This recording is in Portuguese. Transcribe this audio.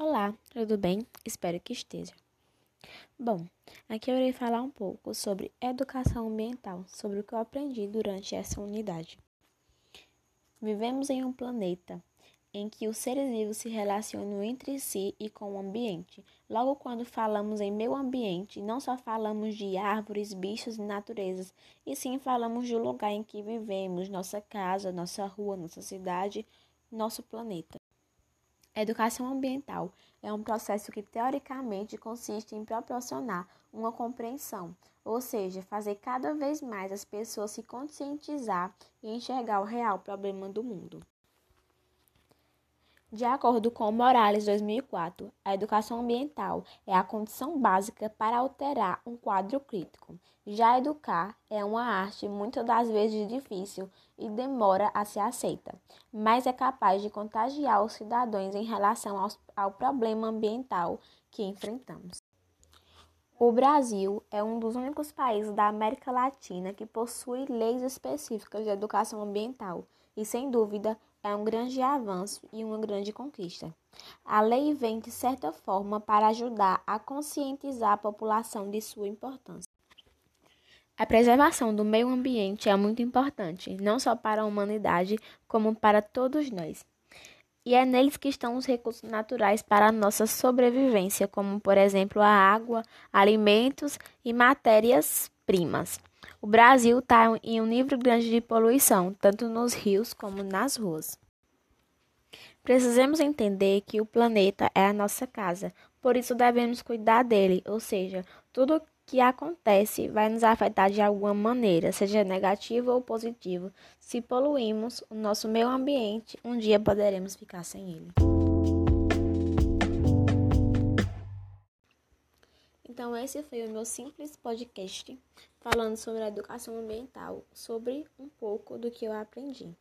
Olá, tudo bem? Espero que esteja. Bom, aqui eu irei falar um pouco sobre educação ambiental, sobre o que eu aprendi durante essa unidade. Vivemos em um planeta em que os seres vivos se relacionam entre si e com o ambiente. Logo, quando falamos em meio ambiente, não só falamos de árvores, bichos e naturezas, e sim falamos do lugar em que vivemos, nossa casa, nossa rua, nossa cidade, nosso planeta. Educação ambiental é um processo que teoricamente consiste em proporcionar uma compreensão, ou seja, fazer cada vez mais as pessoas se conscientizar e enxergar o real problema do mundo. De acordo com Morales 2004, a educação ambiental é a condição básica para alterar um quadro crítico. Já educar é uma arte muitas das vezes difícil e demora a ser aceita, mas é capaz de contagiar os cidadãos em relação aos, ao problema ambiental que enfrentamos. O Brasil é um dos únicos países da América Latina que possui leis específicas de educação ambiental e, sem dúvida, é um grande avanço e uma grande conquista. A lei vem, de certa forma, para ajudar a conscientizar a população de sua importância. A preservação do meio ambiente é muito importante, não só para a humanidade, como para todos nós. E é neles que estão os recursos naturais para a nossa sobrevivência, como, por exemplo, a água, alimentos e matérias-primas. O Brasil está em um nível grande de poluição, tanto nos rios como nas ruas. Precisamos entender que o planeta é a nossa casa, por isso devemos cuidar dele, ou seja, tudo que acontece vai nos afetar de alguma maneira, seja negativo ou positivo. Se poluímos o nosso meio ambiente, um dia poderemos ficar sem ele. Então, esse foi o meu simples podcast falando sobre a educação ambiental, sobre um pouco do que eu aprendi.